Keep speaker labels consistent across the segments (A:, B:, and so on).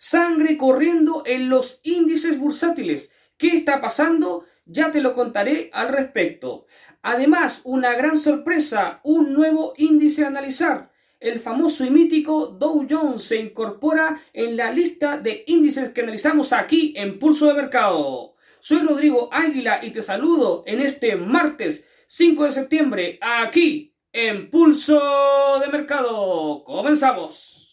A: Sangre corriendo en los índices bursátiles. ¿Qué está pasando? Ya te lo contaré al respecto. Además, una gran sorpresa, un nuevo índice a analizar. El famoso y mítico Dow Jones se incorpora en la lista de índices que analizamos aquí en Pulso de Mercado. Soy Rodrigo Águila y te saludo en este martes 5 de septiembre aquí en Pulso de Mercado. Comenzamos.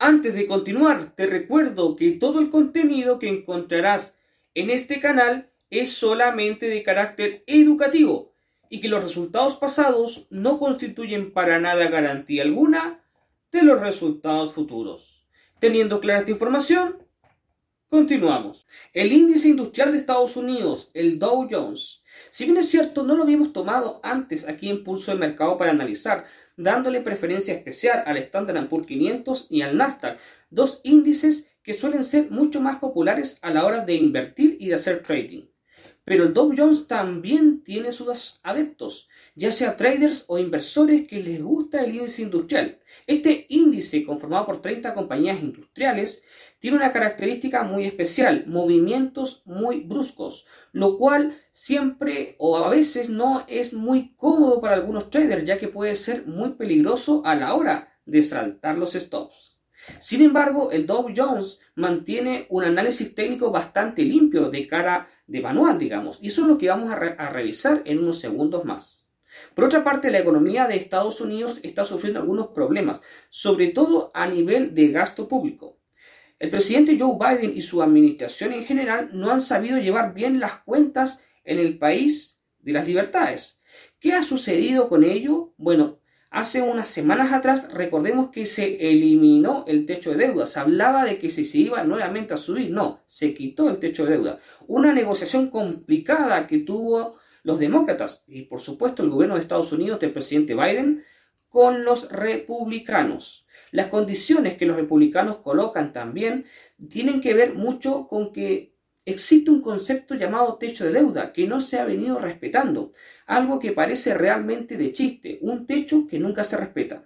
A: Antes de continuar, te recuerdo que todo el contenido que encontrarás en este canal es solamente de carácter educativo y que los resultados pasados no constituyen para nada garantía alguna de los resultados futuros. Teniendo clara esta información, continuamos. El índice industrial de Estados Unidos, el Dow Jones, si bien es cierto, no lo habíamos tomado antes aquí en Pulso de Mercado para analizar, dándole preferencia especial al Standard Poor's 500 y al Nasdaq, dos índices que suelen ser mucho más populares a la hora de invertir y de hacer trading. Pero el Dow Jones también tiene sus adeptos, ya sea traders o inversores que les gusta el índice industrial. Este índice, conformado por 30 compañías industriales, tiene una característica muy especial, movimientos muy bruscos, lo cual siempre o a veces no es muy cómodo para algunos traders, ya que puede ser muy peligroso a la hora de saltar los stops. Sin embargo, el Dow Jones mantiene un análisis técnico bastante limpio de cara de manual, digamos, y eso es lo que vamos a, a revisar en unos segundos más. Por otra parte, la economía de Estados Unidos está sufriendo algunos problemas, sobre todo a nivel de gasto público. El presidente Joe Biden y su administración en general no han sabido llevar bien las cuentas en el país de las libertades. ¿Qué ha sucedido con ello? Bueno, hace unas semanas atrás recordemos que se eliminó el techo de deuda. Se hablaba de que si se iba nuevamente a subir. No, se quitó el techo de deuda. Una negociación complicada que tuvo los demócratas y por supuesto el gobierno de Estados Unidos del presidente Biden con los republicanos. Las condiciones que los republicanos colocan también tienen que ver mucho con que existe un concepto llamado techo de deuda que no se ha venido respetando, algo que parece realmente de chiste, un techo que nunca se respeta.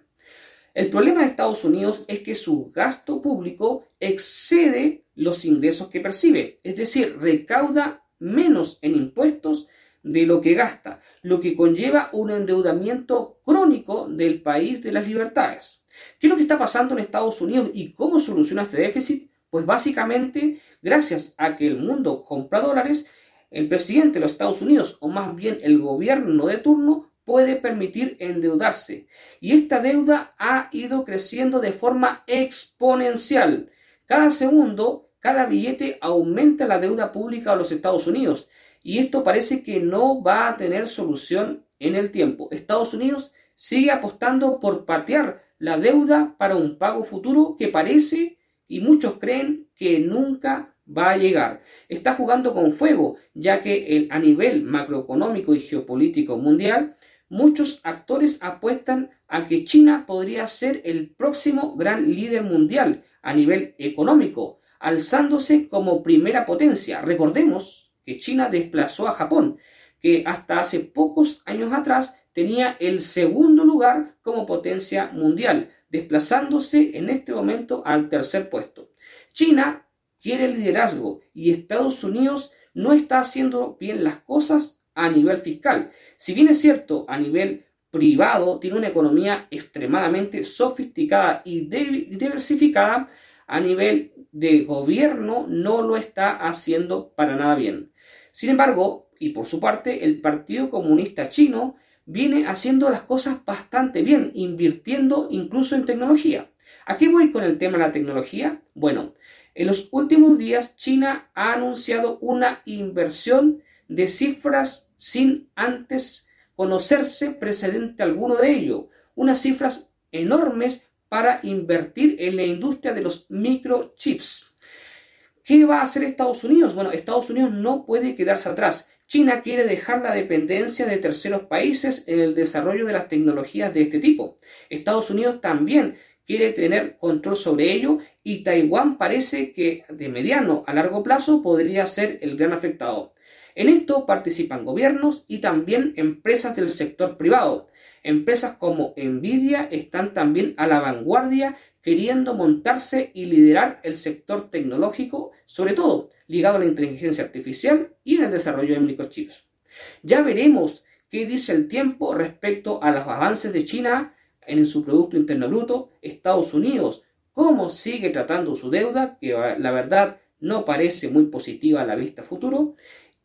A: El problema de Estados Unidos es que su gasto público excede los ingresos que percibe, es decir, recauda menos en impuestos de lo que gasta, lo que conlleva un endeudamiento crónico del país de las libertades. ¿Qué es lo que está pasando en Estados Unidos y cómo soluciona este déficit? Pues básicamente, gracias a que el mundo compra dólares, el presidente de los Estados Unidos, o más bien el gobierno de turno, puede permitir endeudarse. Y esta deuda ha ido creciendo de forma exponencial. Cada segundo, cada billete aumenta la deuda pública de los Estados Unidos y esto parece que no va a tener solución en el tiempo. Estados Unidos sigue apostando por patear la deuda para un pago futuro que parece y muchos creen que nunca va a llegar. Está jugando con fuego, ya que a nivel macroeconómico y geopolítico mundial, muchos actores apuestan a que China podría ser el próximo gran líder mundial a nivel económico, alzándose como primera potencia. Recordemos que China desplazó a Japón, que hasta hace pocos años atrás tenía el segundo lugar como potencia mundial, desplazándose en este momento al tercer puesto. China quiere liderazgo y Estados Unidos no está haciendo bien las cosas a nivel fiscal. Si bien es cierto, a nivel privado tiene una economía extremadamente sofisticada y diversificada, a nivel de gobierno no lo está haciendo para nada bien. Sin embargo, y por su parte, el Partido Comunista Chino viene haciendo las cosas bastante bien, invirtiendo incluso en tecnología. ¿A qué voy con el tema de la tecnología? Bueno, en los últimos días China ha anunciado una inversión de cifras sin antes conocerse precedente alguno de ello, unas cifras enormes para invertir en la industria de los microchips. ¿Qué va a hacer Estados Unidos? Bueno, Estados Unidos no puede quedarse atrás. China quiere dejar la dependencia de terceros países en el desarrollo de las tecnologías de este tipo. Estados Unidos también quiere tener control sobre ello y Taiwán parece que de mediano a largo plazo podría ser el gran afectado. En esto participan gobiernos y también empresas del sector privado. Empresas como Nvidia están también a la vanguardia queriendo montarse y liderar el sector tecnológico, sobre todo ligado a la inteligencia artificial y en el desarrollo de microchips. Ya veremos qué dice el tiempo respecto a los avances de China en su Producto Interno Bruto, Estados Unidos, cómo sigue tratando su deuda, que la verdad no parece muy positiva a la vista futuro,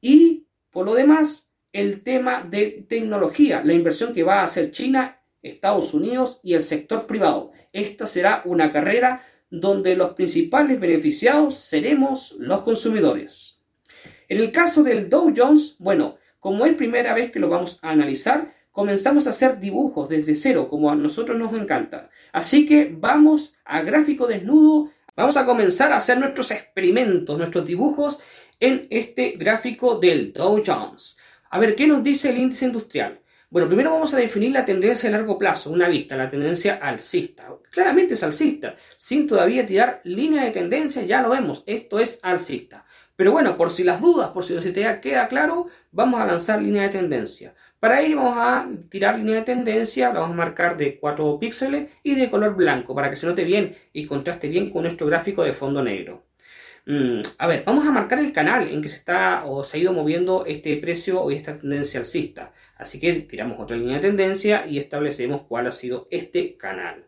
A: y por lo demás, el tema de tecnología, la inversión que va a hacer China, Estados Unidos y el sector privado. Esta será una carrera donde los principales beneficiados seremos los consumidores. En el caso del Dow Jones, bueno, como es primera vez que lo vamos a analizar, comenzamos a hacer dibujos desde cero, como a nosotros nos encanta. Así que vamos a gráfico desnudo, vamos a comenzar a hacer nuestros experimentos, nuestros dibujos en este gráfico del Dow Jones. A ver, ¿qué nos dice el índice industrial? Bueno, primero vamos a definir la tendencia a largo plazo, una vista, la tendencia alcista. Claramente es alcista, sin todavía tirar línea de tendencia, ya lo vemos, esto es alcista. Pero bueno, por si las dudas, por si no se te queda claro, vamos a lanzar línea de tendencia. Para ello vamos a tirar línea de tendencia, la vamos a marcar de 4 píxeles y de color blanco para que se note bien y contraste bien con nuestro gráfico de fondo negro. Mm, a ver, vamos a marcar el canal en que se está o se ha ido moviendo este precio o esta tendencia alcista. Así que tiramos otra línea de tendencia y establecemos cuál ha sido este canal.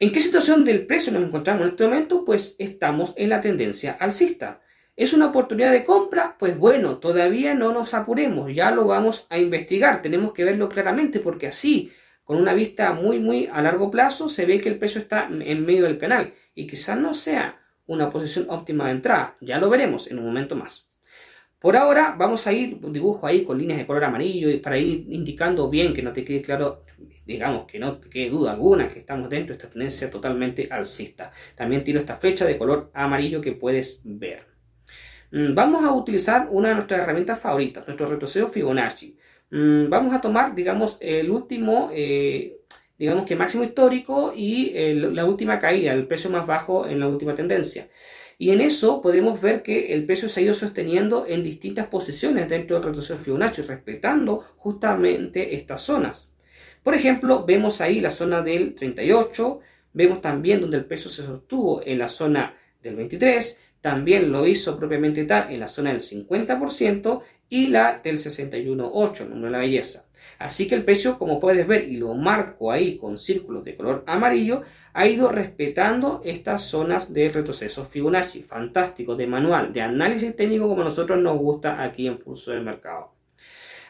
A: ¿En qué situación del precio nos encontramos en este momento? Pues estamos en la tendencia alcista. ¿Es una oportunidad de compra? Pues bueno, todavía no nos apuremos, ya lo vamos a investigar, tenemos que verlo claramente porque así, con una vista muy muy a largo plazo, se ve que el precio está en medio del canal y quizás no sea una posición óptima de entrada. Ya lo veremos en un momento más. Por ahora vamos a ir dibujo ahí con líneas de color amarillo para ir indicando bien que no te quede claro, digamos que no te quede duda alguna que estamos dentro de esta tendencia totalmente alcista. También tiro esta flecha de color amarillo que puedes ver. Mm, vamos a utilizar una de nuestras herramientas favoritas, nuestro retroceso Fibonacci. Mm, vamos a tomar, digamos, el último eh, digamos que máximo histórico y la última caída, el precio más bajo en la última tendencia. Y en eso podemos ver que el precio se ha ido sosteniendo en distintas posiciones dentro del retroceso Fibonacci, respetando justamente estas zonas. Por ejemplo, vemos ahí la zona del 38, vemos también donde el precio se sostuvo en la zona del 23, también lo hizo propiamente tal en la zona del 50% y la del 61.8, número de la belleza. Así que el precio, como puedes ver, y lo marco ahí con círculos de color amarillo, ha ido respetando estas zonas de retroceso Fibonacci. Fantástico, de manual, de análisis técnico como nosotros nos gusta aquí en Pulso del Mercado.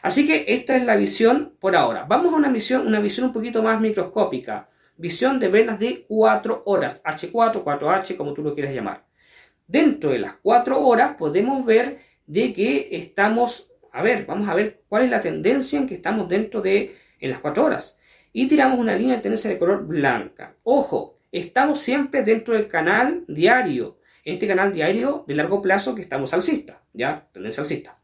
A: Así que esta es la visión por ahora. Vamos a una visión, una visión un poquito más microscópica. Visión de velas de 4 horas, H4, 4H, como tú lo quieras llamar. Dentro de las 4 horas podemos ver de que estamos a ver, vamos a ver cuál es la tendencia en que estamos dentro de en las 4 horas. Y tiramos una línea de tendencia de color blanca. Ojo, estamos siempre dentro del canal diario. Este canal diario de largo plazo que estamos alcista, ¿ya? Tendencia alcista.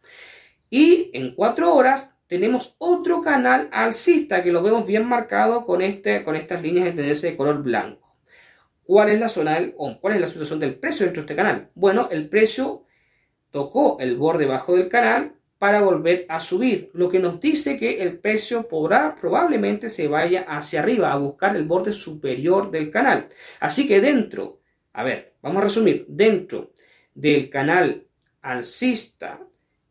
A: Y en 4 horas tenemos otro canal alcista que lo vemos bien marcado con, este, con estas líneas de tendencia de color blanco. ¿Cuál es la zona del, cuál es la situación del precio dentro de este canal? Bueno, el precio tocó el borde bajo del canal, para volver a subir, lo que nos dice que el precio podrá probablemente se vaya hacia arriba a buscar el borde superior del canal. Así que dentro, a ver, vamos a resumir, dentro del canal alcista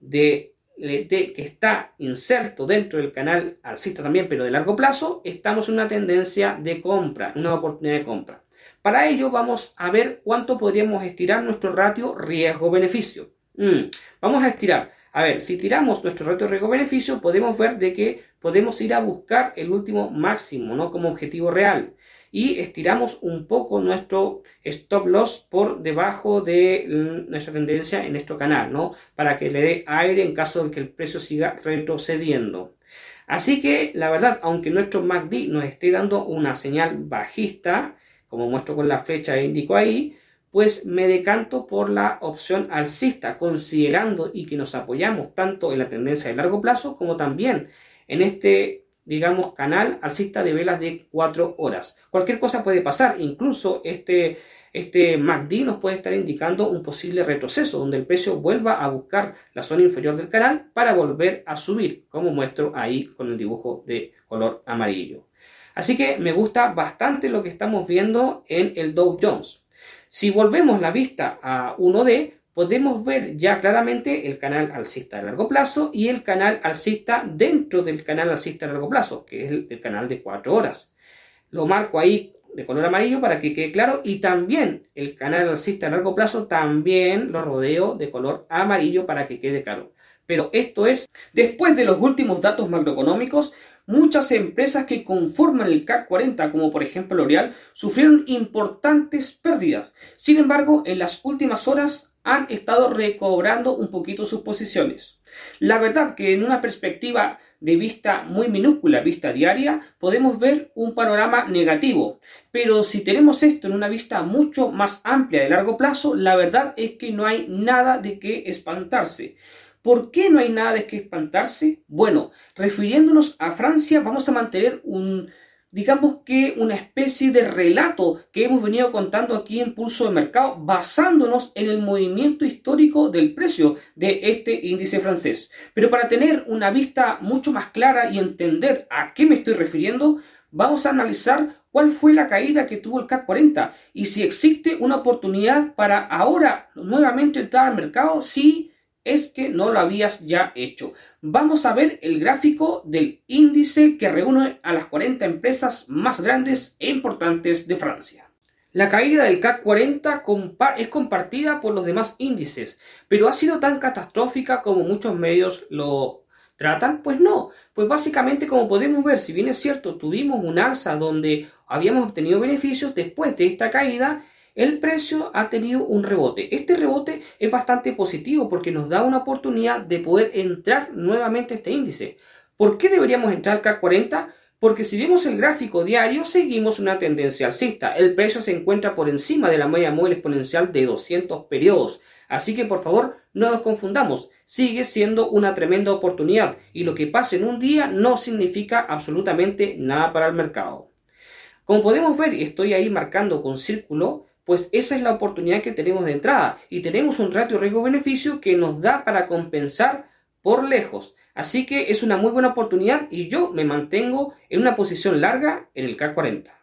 A: de, que está inserto dentro del canal alcista también, pero de largo plazo, estamos en una tendencia de compra, una oportunidad de compra. Para ello vamos a ver cuánto podríamos estirar nuestro ratio riesgo-beneficio. Mm, vamos a estirar a ver, si tiramos nuestro reto riesgo-beneficio, podemos ver de que podemos ir a buscar el último máximo, ¿no? Como objetivo real. Y estiramos un poco nuestro stop loss por debajo de nuestra tendencia en nuestro canal, ¿no? Para que le dé aire en caso de que el precio siga retrocediendo. Así que, la verdad, aunque nuestro MACD nos esté dando una señal bajista, como muestro con la flecha e indico ahí, pues me decanto por la opción alcista, considerando y que nos apoyamos tanto en la tendencia de largo plazo como también en este, digamos, canal alcista de velas de 4 horas. Cualquier cosa puede pasar, incluso este, este MACD nos puede estar indicando un posible retroceso, donde el precio vuelva a buscar la zona inferior del canal para volver a subir, como muestro ahí con el dibujo de color amarillo. Así que me gusta bastante lo que estamos viendo en el Dow Jones. Si volvemos la vista a 1D, podemos ver ya claramente el canal alcista de largo plazo y el canal alcista dentro del canal alcista de largo plazo, que es el, canal de 4 horas. Lo marco ahí de color amarillo para que quede claro y también el canal alcista de largo plazo también lo rodeo de color amarillo para que quede claro. Pero esto es, después de los últimos datos macroeconómicos, muchas empresas que conforman el CAC 40, como por ejemplo L'Oreal, sufrieron importantes pérdidas. Sin embargo, en las últimas horas han estado recobrando un poquito sus posiciones. La verdad que en una perspectiva de vista muy minúscula, vista diaria, podemos ver un panorama negativo. Pero si tenemos esto en una vista mucho más amplia de largo plazo, la verdad es que no hay nada de qué espantarse. ¿Por qué no hay nada de qué espantarse? Bueno, refiriéndonos a Francia, vamos a mantener un digamos que una especie de relato que hemos venido contando aquí en Pulso de Mercado basándonos en el movimiento histórico del precio de este índice francés. Pero para tener una vista mucho más clara y entender a qué me estoy refiriendo, vamos a analizar cuál fue la caída que tuvo el CAC 40 y si existe una oportunidad para ahora nuevamente entrar al mercado si es que no lo habías ya hecho vamos a ver el gráfico del índice que reúne a las 40 empresas más grandes e importantes de Francia. La caída del CAC 40 es compartida por los demás índices, pero ha sido tan catastrófica como muchos medios lo tratan? Pues no, pues básicamente como podemos ver, si bien es cierto, tuvimos un alza donde habíamos obtenido beneficios después de esta caída, el precio ha tenido un rebote. Este rebote es bastante positivo porque nos da una oportunidad de poder entrar nuevamente a este índice. ¿Por qué deberíamos entrar al CAC 40? Porque si vemos el gráfico diario, seguimos una tendencia alcista. El precio se encuentra por encima de la media móvil exponencial de 200 periodos. Así que por favor, no nos confundamos. Sigue siendo una tremenda oportunidad y lo que pase en un día no significa absolutamente nada para el mercado. Como podemos ver, y estoy ahí marcando con círculo, pues esa es la oportunidad que tenemos de entrada y tenemos un ratio riesgo-beneficio que nos da para compensar por lejos. Así que es una muy buena oportunidad y yo me mantengo en una posición larga en el CAC 40.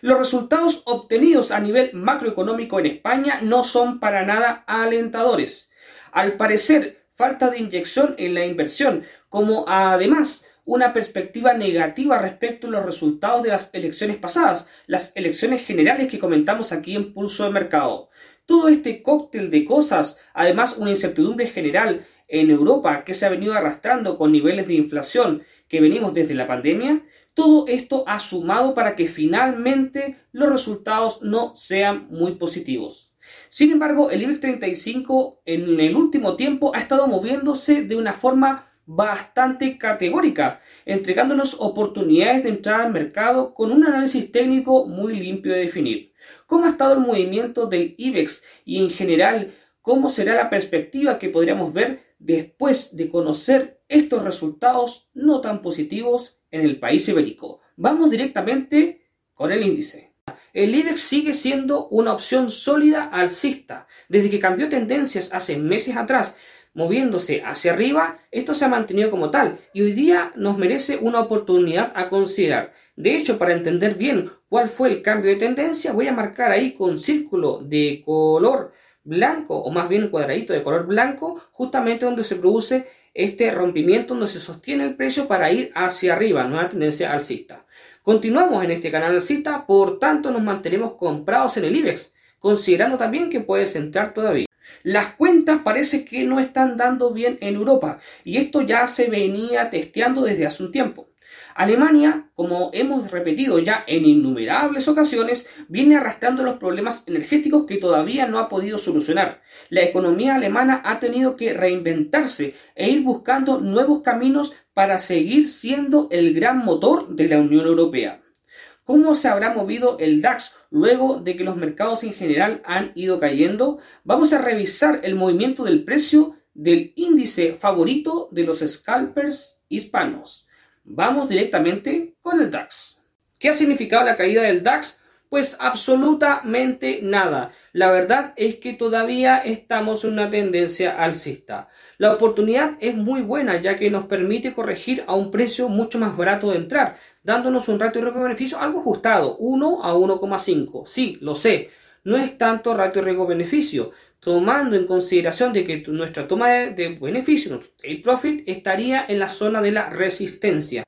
A: Los resultados obtenidos a nivel macroeconómico en España no son para nada alentadores. Al parecer, falta de inyección en la inversión, como además una perspectiva negativa respecto a los resultados de las elecciones pasadas, las elecciones generales que comentamos aquí en Pulso de Mercado. Todo este cóctel de cosas, además una incertidumbre general en Europa que se ha venido arrastrando con niveles de inflación que venimos desde la pandemia, todo esto ha sumado para que finalmente los resultados no sean muy positivos. Sin embargo, el IBEX 35 en el último tiempo ha estado moviéndose de una forma bastante categórica, entregándonos oportunidades de entrar al mercado con un análisis técnico muy limpio de definir. ¿Cómo ha estado el movimiento del IBEX y en general cómo será la perspectiva que podríamos ver después de conocer estos resultados no tan positivos en el país ibérico? Vamos directamente con el índice. El IBEX sigue siendo una opción sólida alcista. Desde que cambió tendencias hace meses atrás, moviéndose hacia arriba, esto se ha mantenido como tal y hoy día nos merece una oportunidad a considerar. De hecho, para entender bien cuál fue el cambio de tendencia, voy a marcar ahí con círculo de color blanco o más bien cuadradito de color blanco, justamente donde se produce este rompimiento donde se sostiene el precio para ir hacia arriba, nueva tendencia alcista. Continuamos en este canal alcista, por tanto nos mantenemos comprados en el IBEX, considerando también que puedes entrar todavía. Las cuentas parece que no están dando bien en Europa y esto ya se venía testeando desde hace un tiempo. Alemania, como hemos repetido ya en innumerables ocasiones, viene arrastrando los problemas energéticos que todavía no ha podido solucionar. La economía alemana ha tenido que reinventarse e ir buscando nuevos caminos para seguir siendo el gran motor de la Unión Europea. ¿Cómo se habrá movido el DAX luego de que los mercados en general han ido cayendo? Vamos a revisar el movimiento del precio del índice favorito de los scalpers hispanos. Vamos directamente con el DAX. ¿Qué ha significado la caída del DAX? Pues absolutamente nada. La verdad es que todavía estamos en una tendencia alcista. La oportunidad es muy buena ya que nos permite corregir a un precio mucho más barato de entrar, dándonos un ratio de riesgo-beneficio algo ajustado, 1 a 1,5. Sí, lo sé, no es tanto ratio riesgo-beneficio, tomando en consideración de que nuestra toma de, beneficio, el profit, estaría en la zona de la resistencia.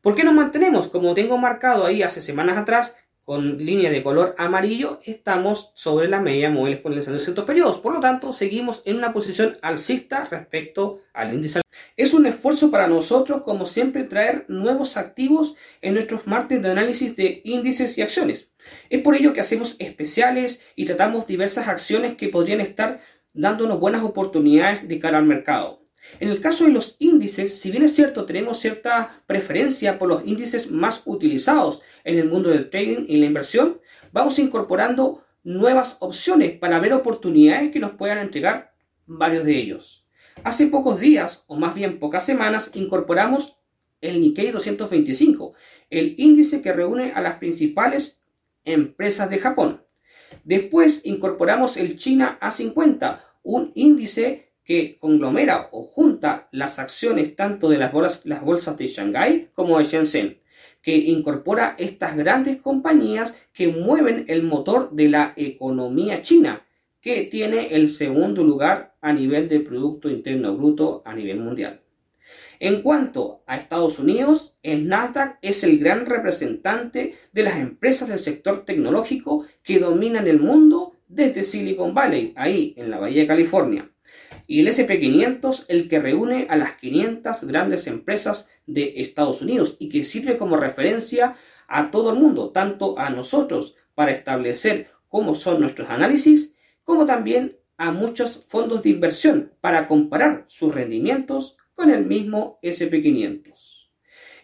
A: ¿Por qué nos mantenemos? Como tengo marcado ahí hace semanas atrás, con línea de color amarillo, estamos sobre la media móvil exponencial de ciertos periodos. Por lo tanto, seguimos en una posición alcista respecto al índice. Es un esfuerzo para nosotros, como siempre, traer nuevos activos en nuestros martes de análisis de índices y acciones. Es por ello que hacemos especiales y tratamos diversas acciones que podrían estar dándonos buenas oportunidades de cara al mercado. En el caso de los índices, si bien es cierto, tenemos cierta preferencia por los índices más utilizados en el mundo del trading y la inversión, vamos incorporando nuevas opciones para ver oportunidades que nos puedan entregar varios de ellos. Hace pocos días, o más bien pocas semanas, incorporamos el Nikkei 225, el índice que reúne a las principales empresas de Japón. Después incorporamos el China A50, un índice que conglomera o junta las acciones tanto de las bolsas, las bolsas de Shanghái como de Shenzhen, que incorpora estas grandes compañías que mueven el motor de la economía china, que tiene el segundo lugar a nivel de Producto Interno Bruto a nivel mundial. En cuanto a Estados Unidos, el Nasdaq es el gran representante de las empresas del sector tecnológico que dominan el mundo desde Silicon Valley, ahí en la Bahía de California y el SP500 el que reúne a las 500 grandes empresas de Estados Unidos y que sirve como referencia a todo el mundo, tanto a nosotros para establecer cómo son nuestros análisis, como también a muchos fondos de inversión para comparar sus rendimientos con el mismo SP500.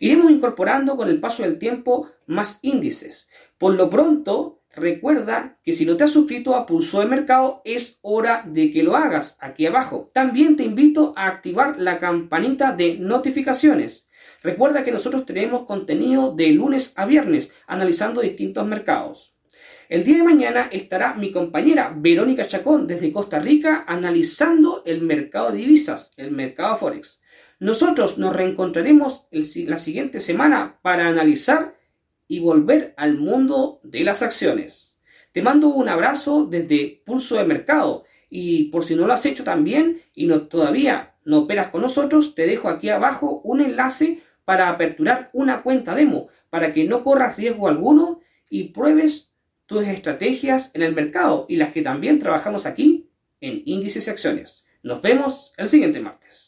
A: Iremos incorporando con el paso del tiempo más índices. Por lo pronto, Recuerda que si no te has suscrito a Pulso de Mercado es hora de que lo hagas aquí abajo. También te invito a activar la campanita de notificaciones. Recuerda que nosotros tenemos contenido de lunes a viernes analizando distintos mercados. El día de mañana estará mi compañera Verónica Chacón desde Costa Rica analizando el mercado de divisas, el mercado Forex. Nosotros nos reencontraremos la siguiente semana para analizar y volver al mundo de las acciones. Te mando un abrazo desde Pulso de Mercado y por si no lo has hecho también y no, todavía no operas con nosotros, te dejo aquí abajo un enlace para aperturar una cuenta demo para que no corras riesgo alguno y pruebes tus estrategias en el mercado y las que también trabajamos aquí en índices y acciones. Nos vemos el siguiente martes.